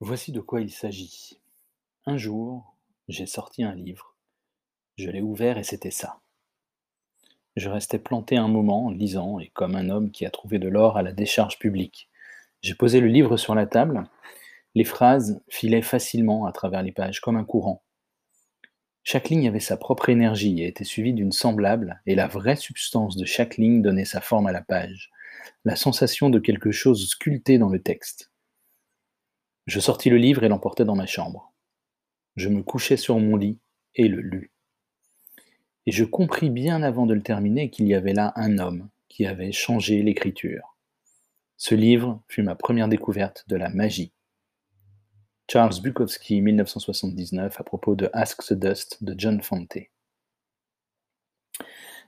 Voici de quoi il s'agit. Un jour, j'ai sorti un livre. Je l'ai ouvert et c'était ça. Je restais planté un moment, lisant, et comme un homme qui a trouvé de l'or à la décharge publique. J'ai posé le livre sur la table. Les phrases filaient facilement à travers les pages, comme un courant. Chaque ligne avait sa propre énergie et était suivie d'une semblable, et la vraie substance de chaque ligne donnait sa forme à la page, la sensation de quelque chose sculpté dans le texte. Je sortis le livre et l'emportai dans ma chambre. Je me couchai sur mon lit et le lus. Et je compris bien avant de le terminer qu'il y avait là un homme qui avait changé l'écriture. Ce livre fut ma première découverte de la magie. Charles Bukowski, 1979, à propos de Ask the Dust de John Fante.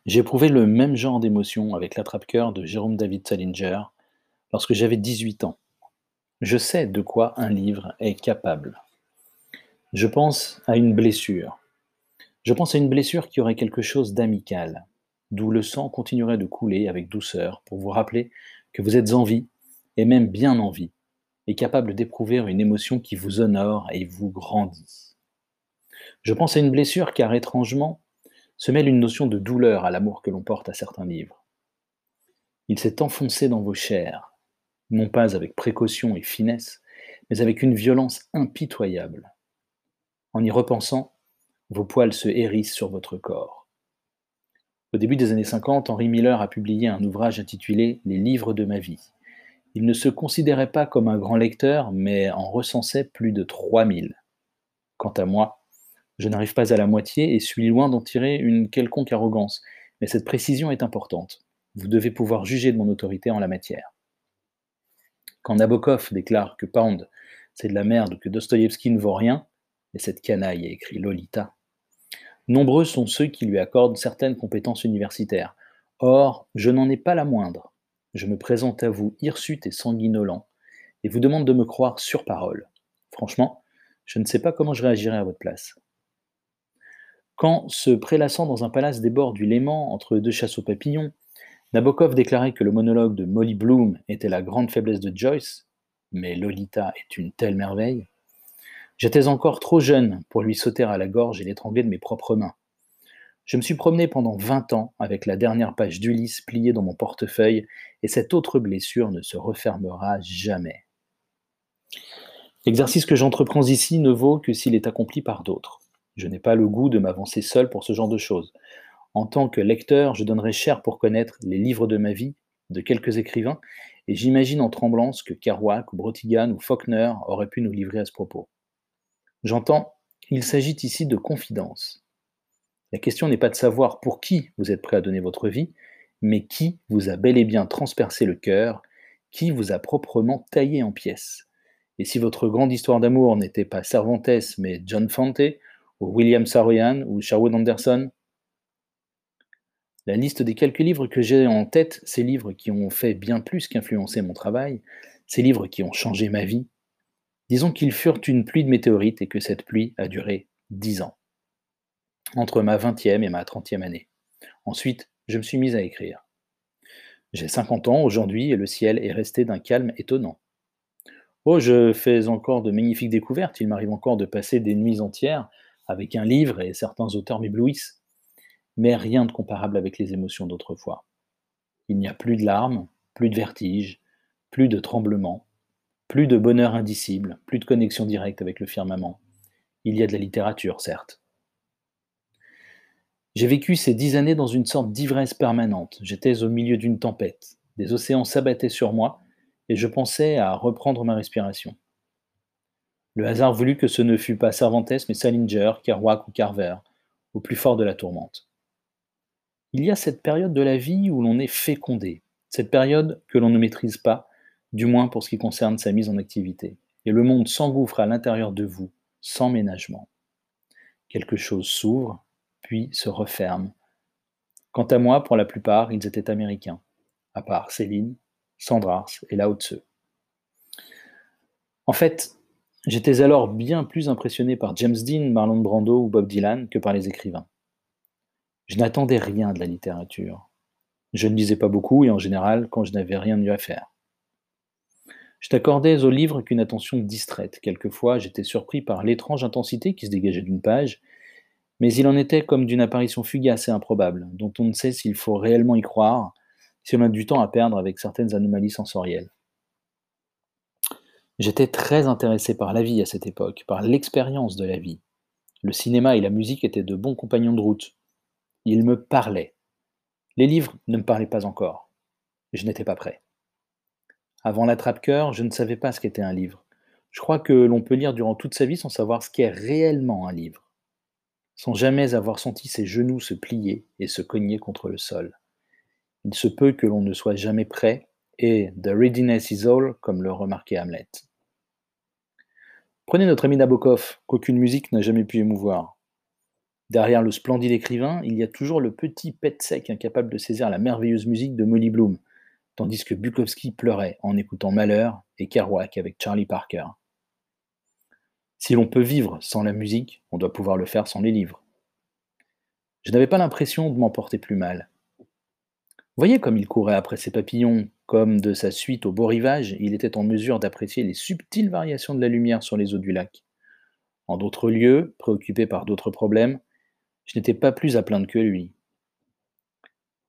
J'ai éprouvé le même genre d'émotion avec l'attrape-cœur de Jérôme David Salinger lorsque j'avais 18 ans. Je sais de quoi un livre est capable. Je pense à une blessure. Je pense à une blessure qui aurait quelque chose d'amical, d'où le sang continuerait de couler avec douceur pour vous rappeler que vous êtes en vie, et même bien en vie, et capable d'éprouver une émotion qui vous honore et vous grandit. Je pense à une blessure car étrangement se mêle une notion de douleur à l'amour que l'on porte à certains livres. Il s'est enfoncé dans vos chairs, non pas avec précaution et finesse, mais avec une violence impitoyable. En y repensant, vos poils se hérissent sur votre corps. Au début des années 50, Henry Miller a publié un ouvrage intitulé Les livres de ma vie. Il ne se considérait pas comme un grand lecteur, mais en recensait plus de 3000. Quant à moi, je n'arrive pas à la moitié et suis loin d'en tirer une quelconque arrogance, mais cette précision est importante. Vous devez pouvoir juger de mon autorité en la matière. Quand Nabokov déclare que Pound, c'est de la merde, que Dostoïevski ne vaut rien, et cette canaille a écrit Lolita. Nombreux sont ceux qui lui accordent certaines compétences universitaires. Or, je n'en ai pas la moindre. Je me présente à vous hirsute et sanguinolent, et vous demande de me croire sur parole. Franchement, je ne sais pas comment je réagirais à votre place. Quand, se prélassant dans un palace des bords du Léman, entre deux chasseaux papillons, Nabokov déclarait que le monologue de Molly Bloom était la grande faiblesse de Joyce, mais Lolita est une telle merveille. J'étais encore trop jeune pour lui sauter à la gorge et l'étrangler de mes propres mains. Je me suis promené pendant vingt ans avec la dernière page d'Ulysse pliée dans mon portefeuille, et cette autre blessure ne se refermera jamais. L'exercice que j'entreprends ici ne vaut que s'il est accompli par d'autres. Je n'ai pas le goût de m'avancer seul pour ce genre de choses. En tant que lecteur, je donnerais cher pour connaître les livres de ma vie de quelques écrivains, et j'imagine en tremblant ce que Kerouac ou Brotigan ou Faulkner auraient pu nous livrer à ce propos. J'entends, il s'agit ici de confidence. La question n'est pas de savoir pour qui vous êtes prêt à donner votre vie, mais qui vous a bel et bien transpercé le cœur, qui vous a proprement taillé en pièces. Et si votre grande histoire d'amour n'était pas Cervantes, mais John Fante, ou William Saroyan, ou Sherwood Anderson, la liste des quelques livres que j'ai en tête, ces livres qui ont fait bien plus qu'influencer mon travail, ces livres qui ont changé ma vie, disons qu'ils furent une pluie de météorites et que cette pluie a duré dix ans, entre ma vingtième et ma trentième année. Ensuite, je me suis mise à écrire. J'ai 50 ans aujourd'hui et le ciel est resté d'un calme étonnant. Oh, je fais encore de magnifiques découvertes, il m'arrive encore de passer des nuits entières avec un livre et certains auteurs m'éblouissent mais rien de comparable avec les émotions d'autrefois. Il n'y a plus de larmes, plus de vertige, plus de tremblements, plus de bonheur indicible, plus de connexion directe avec le firmament. Il y a de la littérature, certes. J'ai vécu ces dix années dans une sorte d'ivresse permanente. J'étais au milieu d'une tempête. Des océans s'abattaient sur moi et je pensais à reprendre ma respiration. Le hasard voulut que ce ne fût pas Cervantes, mais Salinger, Kerouac ou Carver, au plus fort de la tourmente il y a cette période de la vie où l'on est fécondé, cette période que l'on ne maîtrise pas, du moins pour ce qui concerne sa mise en activité. Et le monde s'engouffre à l'intérieur de vous, sans ménagement. Quelque chose s'ouvre, puis se referme. Quant à moi, pour la plupart, ils étaient américains, à part Céline, Sandrars et Lao Tse. En fait, j'étais alors bien plus impressionné par James Dean, Marlon Brando ou Bob Dylan que par les écrivains. Je n'attendais rien de la littérature. Je ne lisais pas beaucoup et en général quand je n'avais rien mieux à faire. Je n'accordais au livre qu'une attention distraite. Quelquefois, j'étais surpris par l'étrange intensité qui se dégageait d'une page, mais il en était comme d'une apparition fugace et improbable, dont on ne sait s'il faut réellement y croire, si on a du temps à perdre avec certaines anomalies sensorielles. J'étais très intéressé par la vie à cette époque, par l'expérience de la vie. Le cinéma et la musique étaient de bons compagnons de route. Ils me parlaient. Les livres ne me parlaient pas encore. Je n'étais pas prêt. Avant l'attrape-cœur, je ne savais pas ce qu'était un livre. Je crois que l'on peut lire durant toute sa vie sans savoir ce qu'est réellement un livre, sans jamais avoir senti ses genoux se plier et se cogner contre le sol. Il se peut que l'on ne soit jamais prêt, et The readiness is all, comme le remarquait Hamlet. Prenez notre ami Nabokov, qu'aucune musique n'a jamais pu émouvoir. Derrière le splendide écrivain, il y a toujours le petit pet sec incapable de saisir la merveilleuse musique de Molly Bloom, tandis que Bukowski pleurait en écoutant Malheur et Kerouac avec Charlie Parker. Si l'on peut vivre sans la musique, on doit pouvoir le faire sans les livres. Je n'avais pas l'impression de m'en porter plus mal. Voyez comme il courait après ses papillons, comme de sa suite au beau rivage, il était en mesure d'apprécier les subtiles variations de la lumière sur les eaux du lac. En d'autres lieux, préoccupé par d'autres problèmes, je n'étais pas plus à plaindre que lui.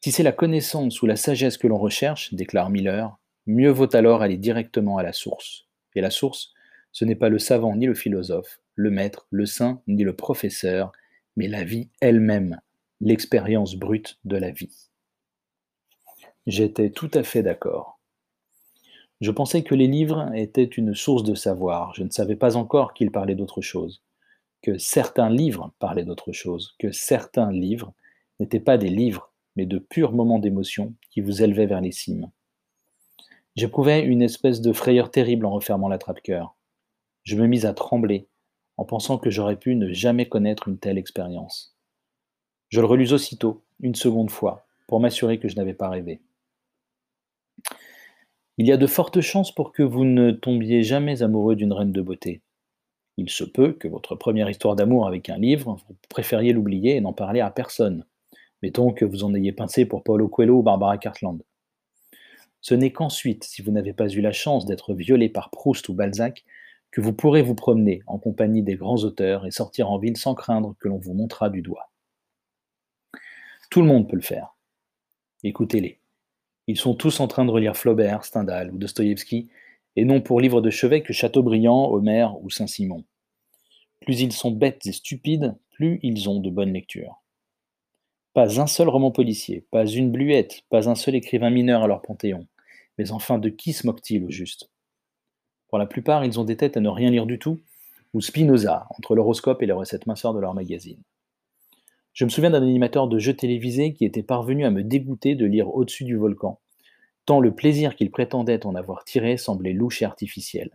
Si c'est la connaissance ou la sagesse que l'on recherche, déclare Miller, mieux vaut alors aller directement à la source. Et la source, ce n'est pas le savant ni le philosophe, le maître, le saint ni le professeur, mais la vie elle-même, l'expérience brute de la vie. J'étais tout à fait d'accord. Je pensais que les livres étaient une source de savoir, je ne savais pas encore qu'ils parlaient d'autre chose, que certains livres parlaient d'autre chose, que certains livres n'étaient pas des livres, mais de purs moments d'émotion qui vous élevaient vers les cimes. J'éprouvais une espèce de frayeur terrible en refermant la trappe-cœur. Je me mis à trembler en pensant que j'aurais pu ne jamais connaître une telle expérience. Je le relus aussitôt, une seconde fois, pour m'assurer que je n'avais pas rêvé. Il y a de fortes chances pour que vous ne tombiez jamais amoureux d'une reine de beauté. Il se peut que votre première histoire d'amour avec un livre, vous préfériez l'oublier et n'en parler à personne. Mettons que vous en ayez pincé pour Paulo Coelho ou Barbara Cartland. Ce n'est qu'ensuite, si vous n'avez pas eu la chance d'être violé par Proust ou Balzac, que vous pourrez vous promener en compagnie des grands auteurs et sortir en ville sans craindre que l'on vous montrât du doigt. Tout le monde peut le faire. Écoutez-les. Ils sont tous en train de relire Flaubert, Stendhal ou Dostoïevski, et non pour livres de chevet que Chateaubriand, Homère ou Saint-Simon. Plus ils sont bêtes et stupides, plus ils ont de bonnes lectures. Pas un seul roman policier, pas une bluette, pas un seul écrivain mineur à leur panthéon. Mais enfin, de qui se moquent-ils au juste? Pour la plupart, ils ont des têtes à ne rien lire du tout, ou Spinoza, entre l'horoscope et les recettes minceurs de leur magazine. Je me souviens d'un animateur de jeux télévisés qui était parvenu à me dégoûter de lire Au-dessus du volcan, tant le plaisir qu'il prétendait en avoir tiré semblait louche et artificiel,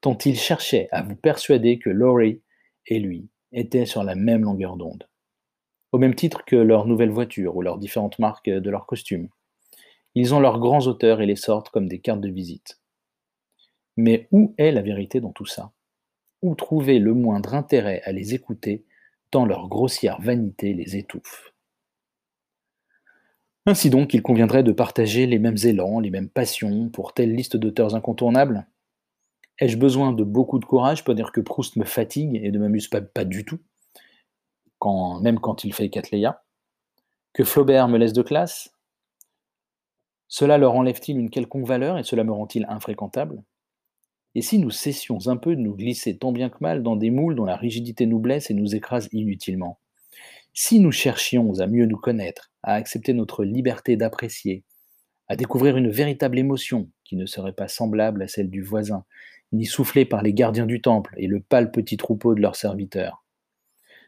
tant il cherchait à vous persuader que Laurie et lui étaient sur la même longueur d'onde au même titre que leurs nouvelles voitures ou leurs différentes marques de leurs costumes. Ils ont leurs grands auteurs et les sortent comme des cartes de visite. Mais où est la vérité dans tout ça? Où trouver le moindre intérêt à les écouter tant leur grossière vanité les étouffe? Ainsi donc, il conviendrait de partager les mêmes élans, les mêmes passions pour telle liste d'auteurs incontournables. Ai-je besoin de beaucoup de courage pour dire que Proust me fatigue et ne m'amuse pas, du tout? Même quand il fait Cattleya Que Flaubert me laisse de classe? Cela leur enlève-t-il une quelconque valeur et cela me rend-il infréquentable? Et si nous cessions un peu de nous glisser tant bien que mal dans des moules dont la rigidité nous blesse et nous écrase inutilement? Si nous cherchions à mieux nous connaître, à accepter notre liberté d'apprécier, à découvrir une véritable émotion qui ne serait pas semblable à celle du voisin, ni soufflée par les gardiens du temple et le pâle petit troupeau de leurs serviteurs,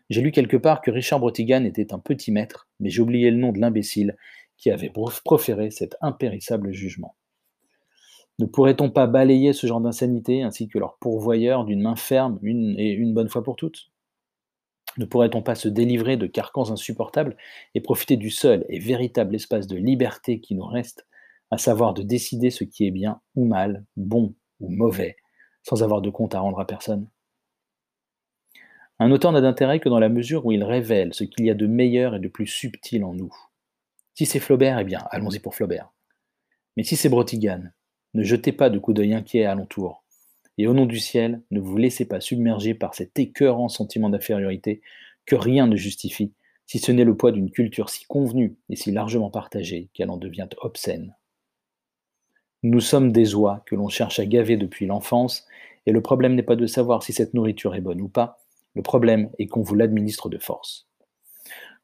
j'ai lu quelque part que Richard Brotigan était un petit maître, mais j'ai oublié le nom de l'imbécile qui avait proféré cet impérissable jugement. Ne pourrait-on pas balayer ce genre d'insanité ainsi que leur pourvoyeur d'une main ferme et une bonne fois pour toutes? Ne pourrait-on pas se délivrer de carcans insupportables et profiter du seul et véritable espace de liberté qui nous reste, à savoir de décider ce qui est bien ou mal, bon ou mauvais, sans avoir de compte à rendre à personne? Un auteur n'a d'intérêt que dans la mesure où il révèle ce qu'il y a de meilleur et de plus subtil en nous. Si c'est Flaubert, eh bien, allons-y pour Flaubert. Mais si c'est Brotigan, Ne jetez pas de coups d'œil inquiets alentour. Et au nom du ciel, ne vous laissez pas submerger par cet écœurant sentiment d'infériorité que rien ne justifie, si ce n'est le poids d'une culture si convenue et si largement partagée qu'elle en devient obscène. Nous sommes des oies que l'on cherche à gaver depuis l'enfance, et le problème n'est pas de savoir si cette nourriture est bonne ou pas, le problème est qu'on vous l'administre de force.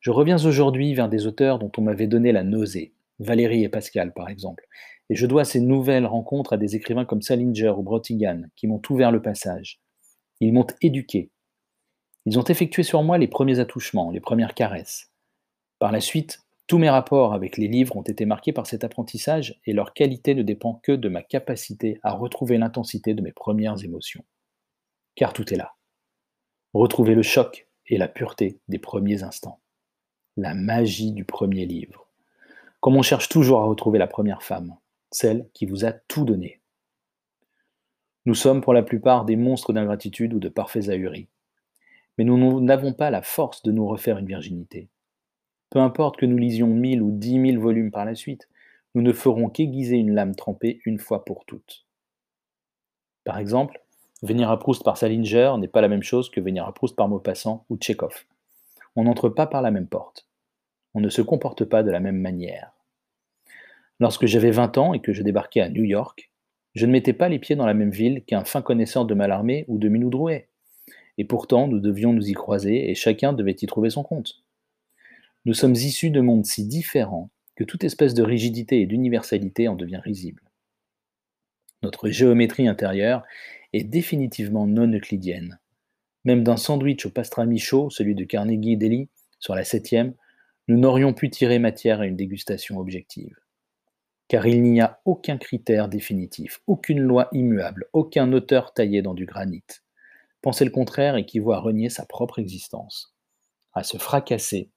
Je reviens aujourd'hui vers des auteurs dont on m'avait donné la nausée, Valérie et Pascal par exemple, et je dois ces nouvelles rencontres à des écrivains comme Salinger ou Brotigan qui m'ont ouvert le passage. Ils m'ont éduqué. Ils ont effectué sur moi les premiers attouchements, les premières caresses. Par la suite, tous mes rapports avec les livres ont été marqués par cet apprentissage et leur qualité ne dépend que de ma capacité à retrouver l'intensité de mes premières émotions. Car tout est là. Retrouver le choc et la pureté des premiers instants. La magie du premier livre. Comme on cherche toujours à retrouver la première femme, celle qui vous a tout donné. Nous sommes pour la plupart des monstres d'ingratitude ou de parfaits ahuris. Mais nous n'avons pas la force de nous refaire une virginité. Peu importe que nous lisions mille ou dix mille volumes par la suite, nous ne ferons qu'aiguiser une lame trempée une fois pour toutes. Par exemple, venir à Proust par Salinger n'est pas la même chose que venir à Proust par Maupassant ou Tchekhov. On n'entre pas par la même porte. On ne se comporte pas de la même manière. Lorsque j'avais 20 ans et que je débarquais à New York, je ne mettais pas les pieds dans la même ville qu'un fin connaisseur de Mallarmé ou de Minou Drouet. Et pourtant, nous devions nous y croiser et chacun devait y trouver son compte. Nous sommes issus de mondes si différents que toute espèce de rigidité et d'universalité en devient risible. Notre géométrie intérieure est définitivement non euclidienne. Même d'un sandwich au pastrami chaud, celui de Carnegie Deli, sur la septième, nous n'aurions pu tirer matière à une dégustation objective car il n'y a aucun critère définitif, aucune loi immuable, aucun auteur taillé dans du granit. Penser le contraire équivaut à renier sa propre existence, à se fracasser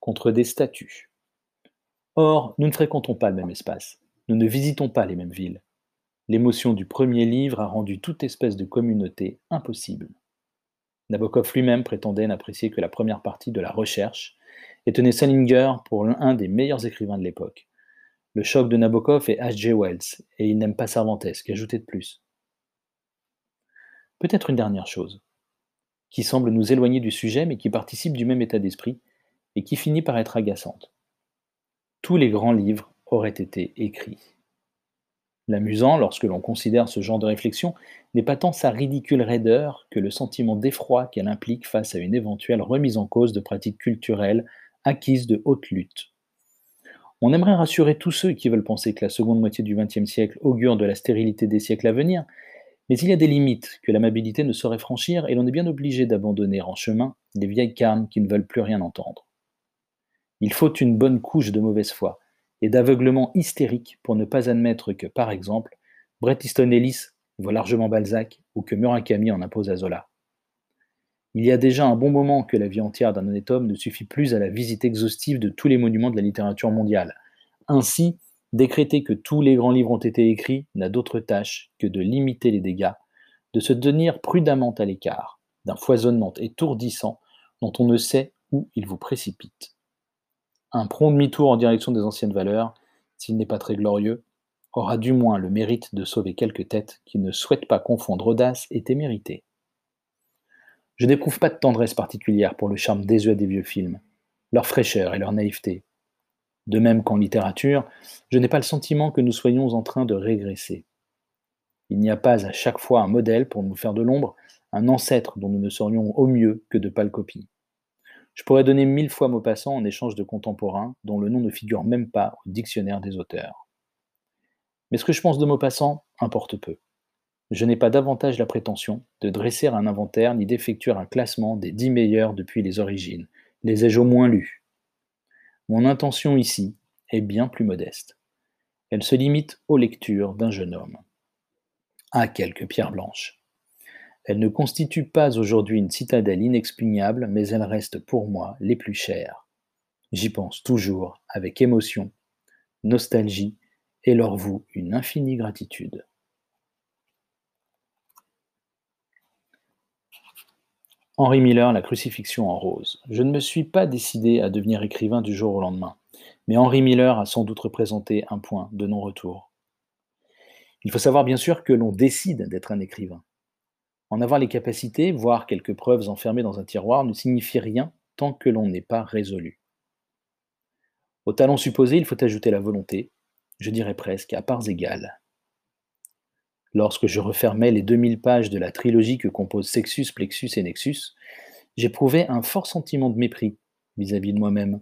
contre des statues. Or, nous ne fréquentons pas le même espace, nous ne visitons pas les mêmes villes. L'émotion du premier livre a rendu toute espèce de communauté impossible. Nabokov lui-même prétendait n'apprécier que la première partie de la recherche et tenait Salinger pour l'un des meilleurs écrivains de l'époque. Le choc de Nabokov est H.G. Wells, et il n'aime pas Cervantes, qu'ajouter de plus Peut-être une dernière chose, qui semble nous éloigner du sujet, mais qui participe du même état d'esprit, et qui finit par être agaçante. Tous les grands livres auraient été écrits. L'amusant, lorsque l'on considère ce genre de réflexion, n'est pas tant sa ridicule raideur que le sentiment d'effroi qu'elle implique face à une éventuelle remise en cause de pratiques culturelles acquises de haute lutte. On aimerait rassurer tous ceux qui veulent penser que la seconde moitié du XXe siècle augure de la stérilité des siècles à venir, mais il y a des limites que l'amabilité ne saurait franchir et l'on est bien obligé d'abandonner en chemin les vieilles carnes qui ne veulent plus rien entendre. Il faut une bonne couche de mauvaise foi et d'aveuglement hystérique pour ne pas admettre que, par exemple, Bret Easton Ellis voit largement Balzac ou que Murakami en impose à Zola. Il y a déjà un bon moment que la vie entière d'un honnête homme ne suffit plus à la visite exhaustive de tous les monuments de la littérature mondiale. Ainsi, décréter que tous les grands livres ont été écrits n'a d'autre tâche que de limiter les dégâts, de se tenir prudemment à l'écart d'un foisonnement étourdissant dont on ne sait où il vous précipite. Un prompt demi-tour en direction des anciennes valeurs, s'il n'est pas très glorieux, aura du moins le mérite de sauver quelques têtes qui ne souhaitent pas confondre audace et témérité. Je n'éprouve pas de tendresse particulière pour le charme désuet des vieux films, leur fraîcheur et leur naïveté. De même qu'en littérature, je n'ai pas le sentiment que nous soyons en train de régresser. Il n'y a pas à chaque fois un modèle pour nous faire de l'ombre, un ancêtre dont nous ne serions au mieux que de pâles copies. Je pourrais donner mille fois Maupassant en échange de contemporains dont le nom ne figure même pas au dictionnaire des auteurs. Mais ce que je pense de Maupassant importe peu. Je n'ai pas davantage la prétention de dresser un inventaire ni d'effectuer un classement des dix meilleurs depuis les origines. Les ai-je au moins lus? Mon intention ici est bien plus modeste. Elle se limite aux lectures d'un jeune homme. À quelques pierres blanches. Elle ne constitue pas aujourd'hui une citadelle inexpugnable, mais elle reste pour moi les plus chères. J'y pense toujours avec émotion, nostalgie et leur voue une infinie gratitude. Henri Miller, La crucifixion en rose. Je ne me suis pas décidé à devenir écrivain du jour au lendemain, mais Henri Miller a sans doute représenté un point de non-retour. Il faut savoir bien sûr que l'on décide d'être un écrivain. En avoir les capacités, voire quelques preuves enfermées dans un tiroir, ne signifie rien tant que l'on n'est pas résolu. Au talent supposé, il faut ajouter la volonté, je dirais presque à parts égales. Lorsque je refermais les 2000 pages de la trilogie que composent Sexus, Plexus et Nexus, j'éprouvais un fort sentiment de mépris vis-à-vis de moi-même.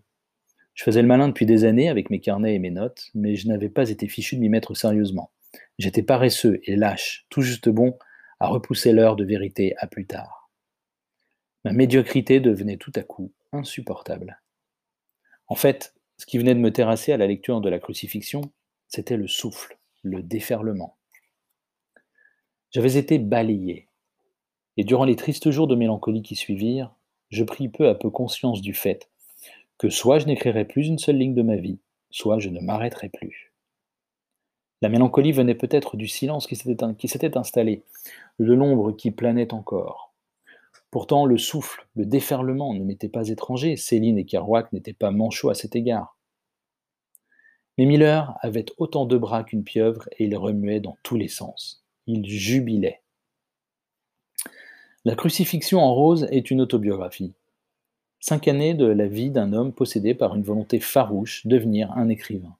Je faisais le malin depuis des années avec mes carnets et mes notes, mais je n'avais pas été fichu de m'y mettre sérieusement. J'étais paresseux et lâche, tout juste bon à repousser l'heure de vérité à plus tard. Ma médiocrité devenait tout à coup insupportable. En fait, ce qui venait de me terrasser à la lecture de la crucifixion, c'était le souffle, le déferlement. J'avais été balayé, et durant les tristes jours de mélancolie qui suivirent, je pris peu à peu conscience du fait que soit je n'écrirais plus une seule ligne de ma vie, soit je ne m'arrêterais plus. La mélancolie venait peut-être du silence qui s'était installé, de l'ombre qui planait encore. Pourtant, le souffle, le déferlement ne m'était pas étranger, Céline et Kerouac n'étaient pas manchots à cet égard. Mais Miller avait autant de bras qu'une pieuvre et il remuait dans tous les sens. Il jubilait. La crucifixion en rose est une autobiographie. Cinq années de la vie d'un homme possédé par une volonté farouche, devenir un écrivain.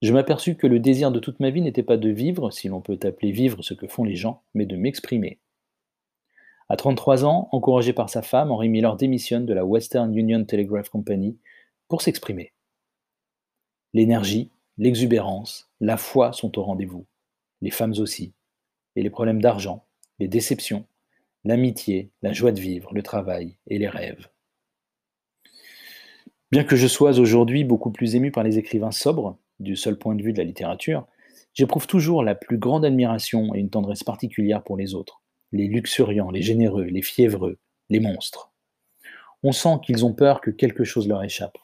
Je m'aperçus que le désir de toute ma vie n'était pas de vivre, si l'on peut appeler vivre ce que font les gens, mais de m'exprimer. À 33 ans, encouragé par sa femme, Henry Miller démissionne de la Western Union Telegraph Company pour s'exprimer. L'énergie, l'exubérance, la foi sont au rendez-vous, les femmes aussi, et les problèmes d'argent, les déceptions, l'amitié, la joie de vivre, le travail et les rêves. Bien que je sois aujourd'hui beaucoup plus ému par les écrivains sobres, du seul point de vue de la littérature, j'éprouve toujours la plus grande admiration et une tendresse particulière pour les autres, les luxuriants, les généreux, les fiévreux, les monstres. On sent qu'ils ont peur que quelque chose leur échappe.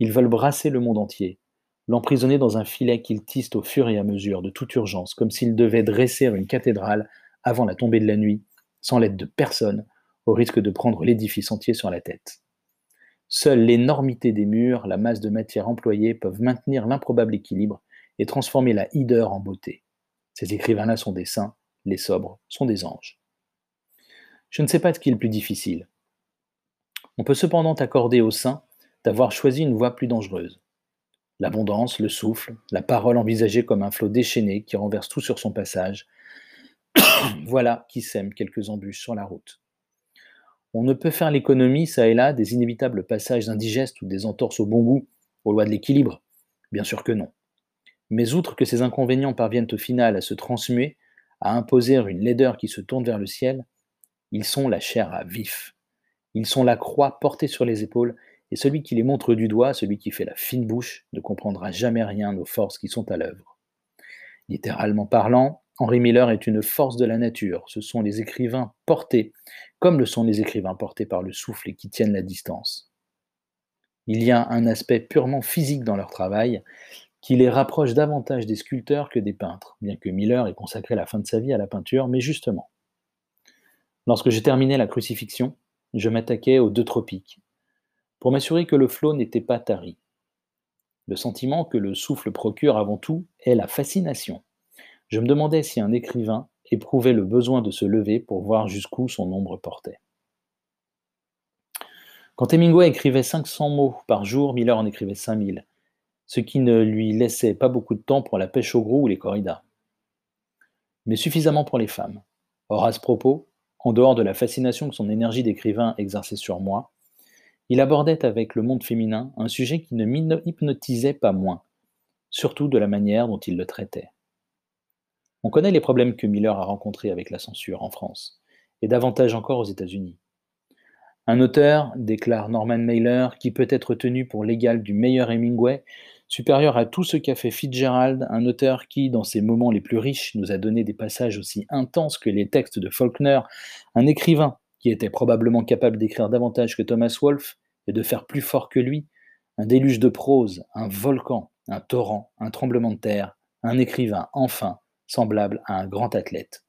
Ils veulent brasser le monde entier, l'emprisonner dans un filet qu'ils tissent au fur et à mesure, de toute urgence, comme s'ils devaient dresser une cathédrale avant la tombée de la nuit, sans l'aide de personne, au risque de prendre l'édifice entier sur la tête. Seule l'énormité des murs, la masse de matière employée peuvent maintenir l'improbable équilibre et transformer la hideur en beauté. Ces écrivains-là sont des saints, les sobres sont des anges. Je ne sais pas ce qui est le plus difficile. On peut cependant accorder aux saints d'avoir choisi une voie plus dangereuse. L'abondance, le souffle, la parole envisagée comme un flot déchaîné qui renverse tout sur son passage, voilà qui sème quelques embûches sur la route. On ne peut faire l'économie, ça et là, des inévitables passages indigestes ou des entorses au bon goût, aux lois de l'équilibre? Bien sûr que non. Mais outre que ces inconvénients parviennent au final à se transmuer, à imposer une laideur qui se tourne vers le ciel, ils sont la chair à vif. Ils sont la croix portée sur les épaules, et celui qui les montre du doigt, celui qui fait la fine bouche, ne comprendra jamais rien aux forces qui sont à l'œuvre. Littéralement parlant, Henri Miller est une force de la nature. Ce sont les écrivains portés, comme le sont les écrivains portés par le souffle et qui tiennent la distance. Il y a un aspect purement physique dans leur travail qui les rapproche davantage des sculpteurs que des peintres, bien que Miller ait consacré la fin de sa vie à la peinture, mais justement. Lorsque j'ai terminé la crucifixion, je m'attaquais aux deux tropiques, pour m'assurer que le flot n'était pas tari. Le sentiment que le souffle procure avant tout est la fascination. Je me demandais si un écrivain éprouvait le besoin de se lever pour voir jusqu'où son ombre portait. Quand Hemingway écrivait 500 mots par jour, Miller en écrivait 5000, ce qui ne lui laissait pas beaucoup de temps pour la pêche au gros ou les corridas. Mais suffisamment pour les femmes. Or, à ce propos, en dehors de la fascination que son énergie d'écrivain exerçait sur moi, il abordait avec le monde féminin un sujet qui ne m'hypnotisait pas moins, surtout de la manière dont il le traitait. On connaît les problèmes que Miller a rencontrés avec la censure en France, et davantage encore aux États-Unis. Un auteur, déclare Norman Mailer, qui peut être tenu pour l'égal du meilleur Hemingway, supérieur à tout ce qu'a fait Fitzgerald, un auteur qui, dans ses moments les plus riches, nous a donné des passages aussi intenses que les textes de Faulkner, un écrivain était probablement capable d'écrire davantage que Thomas Wolfe et de faire plus fort que lui, un déluge de prose, un volcan, un torrent, un tremblement de terre, un écrivain, enfin, semblable à un grand athlète,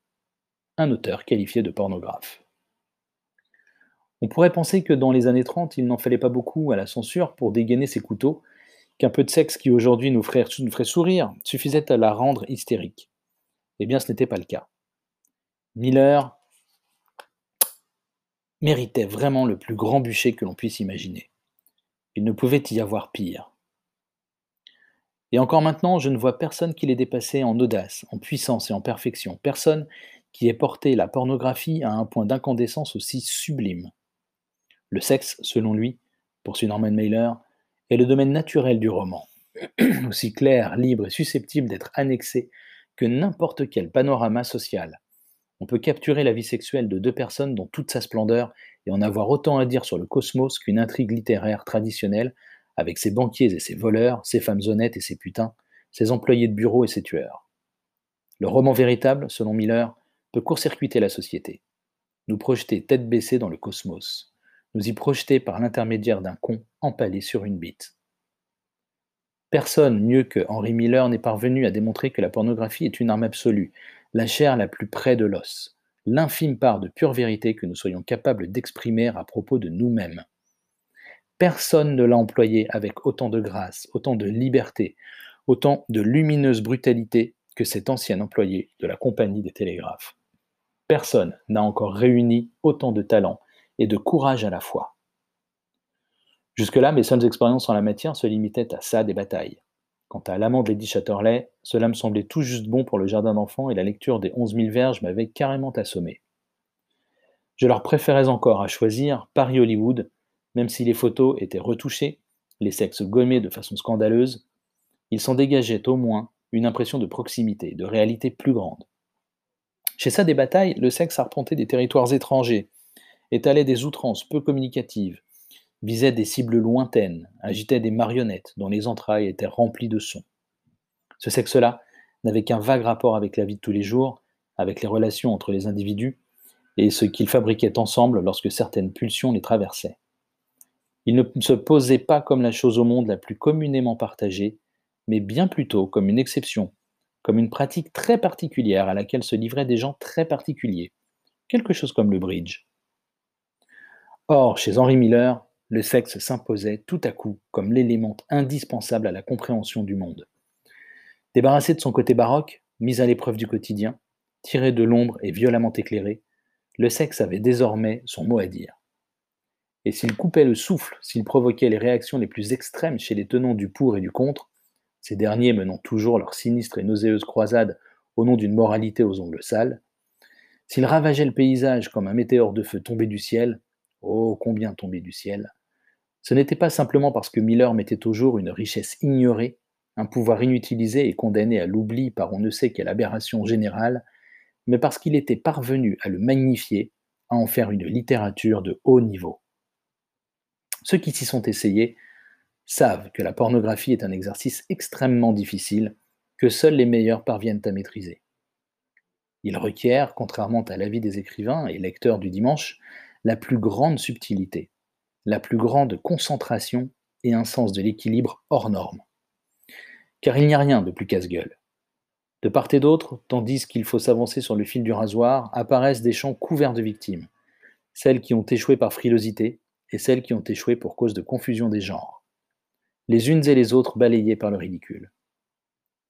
un auteur qualifié de pornographe. On pourrait penser que dans les années 30, il n'en fallait pas beaucoup à la censure pour dégainer ses couteaux qu'un peu de sexe qui aujourd'hui nous ferait, nous ferait sourire suffisait à la rendre hystérique. Eh bien, ce n'était pas le cas. Miller méritait vraiment le plus grand bûcher que l'on puisse imaginer. Il ne pouvait y avoir pire. Et encore maintenant, je ne vois personne qui l'ait dépassé en audace, en puissance et en perfection, personne qui ait porté la pornographie à un point d'incandescence aussi sublime. Le sexe, selon lui, poursuit Norman Mailer, est le domaine naturel du roman, aussi clair, libre et susceptible d'être annexé que n'importe quel panorama social. On peut capturer la vie sexuelle de deux personnes dans toute sa splendeur et en avoir autant à dire sur le cosmos qu'une intrigue littéraire traditionnelle, avec ses banquiers et ses voleurs, ses femmes honnêtes et ses putains, ses employés de bureau et ses tueurs. Le roman véritable, selon Miller, peut court-circuiter la société, nous projeter tête baissée dans le cosmos, nous y projeter par l'intermédiaire d'un con empalé sur une bite. Personne mieux que Henry Miller n'est parvenu à démontrer que la pornographie est une arme absolue, la chair la plus près de l'os, l'infime part de pure vérité que nous soyons capables d'exprimer à propos de nous-mêmes. Personne ne l'a employé avec autant de grâce, autant de liberté, autant de lumineuse brutalité que cet ancien employé de la compagnie des télégraphes. Personne n'a encore réuni autant de talent et de courage à la fois. Jusque-là, mes seules expériences en la matière se limitaient à ça des batailles. Quant à l'amant de Lady Chatterley, cela me semblait tout juste bon pour le jardin d'enfants et la lecture des onze mille verges m'avait carrément assommé. Je leur préférais encore à choisir Paris-Hollywood, même si les photos étaient retouchées, les sexes gommés de façon scandaleuse, il s'en dégageait au moins une impression de proximité, de réalité plus grande. Chez ça des batailles, le sexe arpentait des territoires étrangers, étalait des outrances peu communicatives, visait des cibles lointaines, agitait des marionnettes dont les entrailles étaient remplies de sons. Ce sexe-là n'avait qu'un vague rapport avec la vie de tous les jours, avec les relations entre les individus, et ce qu'ils fabriquaient ensemble lorsque certaines pulsions les traversaient. Il ne se posait pas comme la chose au monde la plus communément partagée, mais bien plutôt comme une exception, comme une pratique très particulière à laquelle se livraient des gens très particuliers, quelque chose comme le bridge. Or, chez Henry Miller, le sexe s'imposait tout à coup comme l'élément indispensable à la compréhension du monde. Débarrassé de son côté baroque, mis à l'épreuve du quotidien, tiré de l'ombre et violemment éclairé, le sexe avait désormais son mot à dire. Et s'il coupait le souffle, s'il provoquait les réactions les plus extrêmes chez les tenants du pour et du contre, ces derniers menant toujours leur sinistre et nauséeuse croisade au nom d'une moralité aux ongles sales, s'il ravageait le paysage comme un météore de feu tombé du ciel, oh combien tombé du ciel, ce n'était pas simplement parce que Miller mettait au jour une richesse ignorée, un pouvoir inutilisé et condamné à l'oubli par on ne sait quelle aberration générale, mais parce qu'il était parvenu à le magnifier, à en faire une littérature de haut niveau. Ceux qui s'y sont essayés savent que la pornographie est un exercice extrêmement difficile que seuls les meilleurs parviennent à maîtriser. Il requiert, contrairement à l'avis des écrivains et lecteurs du dimanche, la plus grande subtilité, la plus grande concentration et un sens de l'équilibre hors norme. Car il n'y a rien de plus casse-gueule. De part et d'autre, tandis qu'il faut s'avancer sur le fil du rasoir, apparaissent des champs couverts de victimes, celles qui ont échoué par frilosité et celles qui ont échoué pour cause de confusion des genres, les unes et les autres balayées par le ridicule.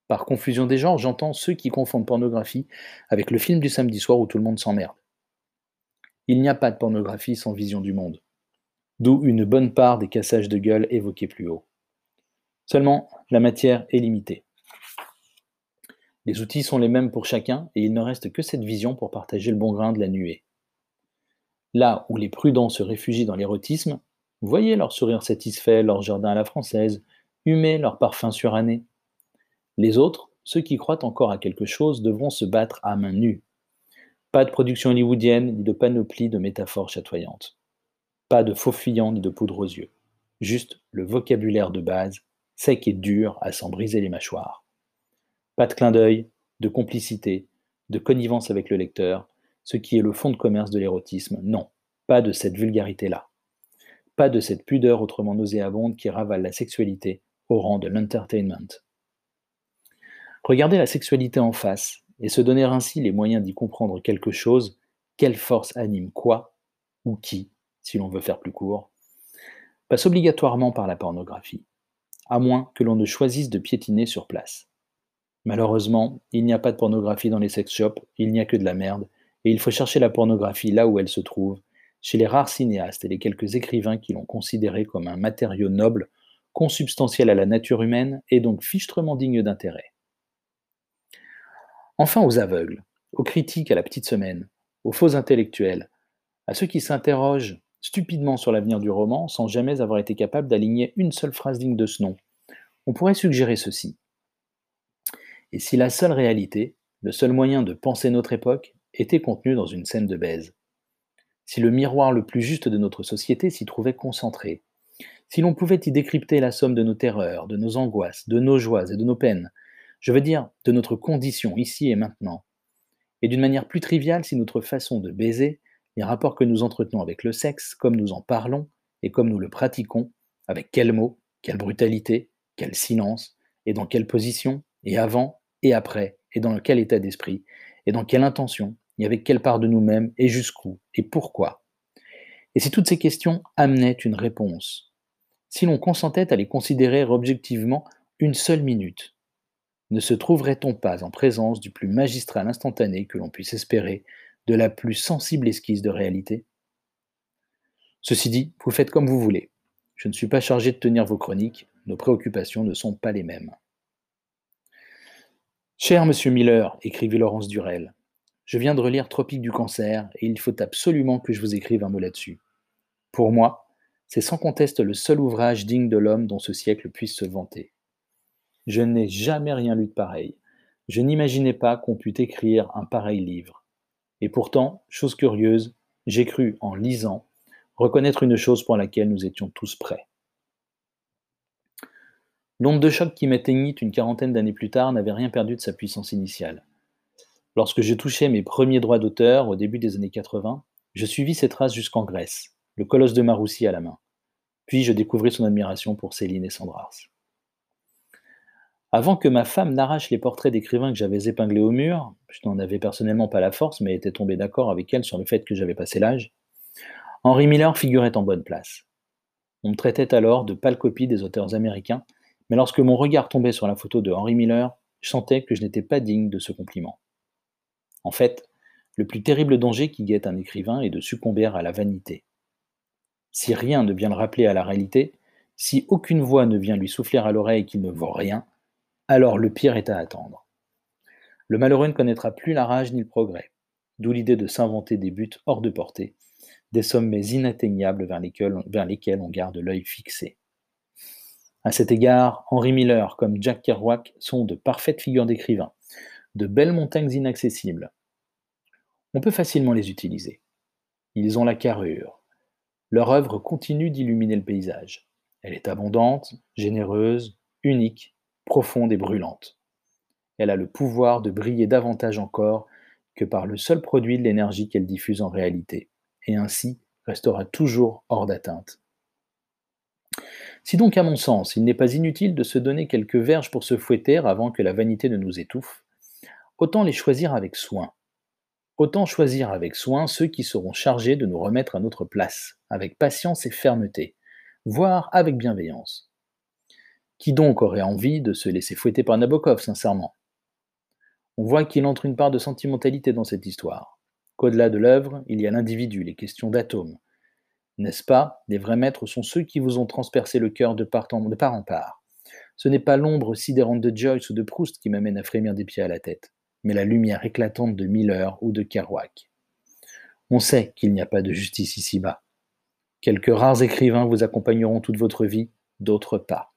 Par confusion des genres, j'entends ceux qui confondent pornographie avec le film du samedi soir où tout le monde s'emmerde. Il n'y a pas de pornographie sans vision du monde d'où une bonne part des cassages de gueule évoqués plus haut. Seulement, la matière est limitée. Les outils sont les mêmes pour chacun et il ne reste que cette vision pour partager le bon grain de la nuée. Là où les prudents se réfugient dans l'érotisme, voyez leur sourire satisfait, leur jardin à la française, humer leur parfum suranné. Les autres, ceux qui croient encore à quelque chose, devront se battre à main nue. Pas de production hollywoodienne ni de panoplie de métaphores chatoyantes. Pas de faux fuyants ni de poudre aux yeux. Juste le vocabulaire de base, sec et dur à s'en briser les mâchoires. Pas de clin d'œil, de complicité, de connivence avec le lecteur, ce qui est le fond de commerce de l'érotisme. Non, pas de cette vulgarité-là. Pas de cette pudeur autrement nauséabonde qui ravale la sexualité au rang de l'entertainment. Regarder la sexualité en face et se donner ainsi les moyens d'y comprendre quelque chose, quelle force anime quoi ou qui si l'on veut faire plus court, passe obligatoirement par la pornographie. à moins que l'on ne choisisse de piétiner sur place. Malheureusement, il n'y a pas de pornographie dans les sex shops, il n'y a que de la merde, et il faut chercher la pornographie là où elle se trouve, chez les rares cinéastes et les quelques écrivains qui l'ont considéré comme un matériau noble, consubstantiel à la nature humaine et donc fichtrement digne d'intérêt. Enfin aux aveugles, aux critiques à la petite semaine, aux faux intellectuels, à ceux qui s'interrogent stupidement sur l'avenir du roman sans jamais avoir été capables d'aligner une seule phrase digne de ce nom, on pourrait suggérer ceci. Et si la seule réalité, le seul moyen de penser notre époque, était contenu dans une scène de baise? Si le miroir le plus juste de notre société s'y trouvait concentré? Si l'on pouvait y décrypter la somme de nos terreurs, de nos angoisses, de nos joies et de nos peines, je veux dire de notre condition ici et maintenant, et d'une manière plus triviale si notre façon de baiser, les rapports que nous entretenons avec le sexe, comme nous en parlons et comme nous le pratiquons, avec quels mots, quelle brutalité, quel silence, et dans quelle position, et avant et après, et dans quel état d'esprit, et dans quelle intention, et avec quelle part de nous-mêmes, et jusqu'où, et pourquoi. Et si toutes ces questions amenaient une réponse, si l'on consentait à les considérer objectivement une seule minute, ne se trouverait-on pas en présence du plus magistral instantané que l'on puisse espérer, de la plus sensible esquisse de réalité Ceci dit, vous faites comme vous voulez. Je ne suis pas chargé de tenir vos chroniques, nos préoccupations ne sont pas les mêmes. Cher monsieur Miller, écrivit Laurence Durel, je viens de relire Tropique du cancer et il faut absolument que je vous écrive un mot là-dessus. Pour moi, c'est sans conteste le seul ouvrage digne de l'homme dont ce siècle puisse se vanter. Je n'ai jamais rien lu de pareil. Je n'imaginais pas qu'on pût écrire un pareil livre. Et pourtant, chose curieuse, j'ai cru, en lisant, reconnaître une chose pour laquelle nous étions tous prêts. L'onde de choc qui m'éteignit une quarantaine d'années plus tard n'avait rien perdu de sa puissance initiale. Lorsque je touchais mes premiers droits d'auteur au début des années 80, je suivis ses traces jusqu'en Grèce, le colosse de Maroussi à la main. Puis je découvris son admiration pour Céline et Sandrars. Avant que ma femme n'arrache les portraits d'écrivains que j'avais épinglés au mur, je n'en avais personnellement pas la force, mais était tombé d'accord avec elle sur le fait que j'avais passé l'âge, Henry Miller figurait en bonne place. On me traitait alors de pâle copie des auteurs américains, mais lorsque mon regard tombait sur la photo de Henry Miller, je sentais que je n'étais pas digne de ce compliment. En fait, le plus terrible danger qui guette un écrivain est de succomber à la vanité. Si rien ne vient le rappeler à la réalité, si aucune voix ne vient lui souffler à l'oreille qu'il ne vaut rien, alors le pire est à attendre. Le malheureux ne connaîtra plus la rage ni le progrès, d'où l'idée de s'inventer des buts hors de portée, des sommets inatteignables vers lesquels, on garde l'œil fixé. À cet égard, Henry Miller comme Jack Kerouac sont de parfaites figures d'écrivains, de belles montagnes inaccessibles. On peut facilement les utiliser. Ils ont la carrure. Leur œuvre continue d'illuminer le paysage. Elle est abondante, généreuse, unique, profonde et brûlante. Elle a le pouvoir de briller davantage encore que par le seul produit de l'énergie qu'elle diffuse en réalité, et ainsi restera toujours hors d'atteinte. Si donc, à mon sens, il n'est pas inutile de se donner quelques verges pour se fouetter avant que la vanité ne nous étouffe, autant les choisir avec soin. Autant choisir avec soin ceux qui seront chargés de nous remettre à notre place, avec patience et fermeté, voire avec bienveillance. Qui donc aurait envie de se laisser fouetter par Nabokov, sincèrement? On voit qu'il entre une part de sentimentalité dans cette histoire, qu'au-delà de l'œuvre, il y a l'individu, les questions d'atomes. N'est-ce pas? Les vrais maîtres sont ceux qui vous ont transpercé le cœur de part en, de part, en part. Ce n'est pas l'ombre sidérante de Joyce ou de Proust qui m'amène à frémir des pieds à la tête, mais la lumière éclatante de Miller ou de Kerouac. On sait qu'il n'y a pas de justice ici-bas. Quelques rares écrivains vous accompagneront toute votre vie, d'autres pas.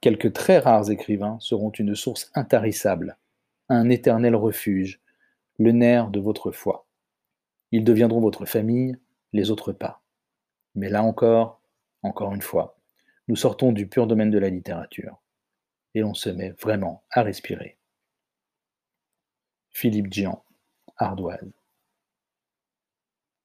Quelques très rares écrivains seront une source intarissable, un éternel refuge, le nerf de votre foi. Ils deviendront votre famille, les autres pas. Mais là encore, encore une fois, nous sortons du pur domaine de la littérature et on se met vraiment à respirer. Philippe Gian, Ardoise.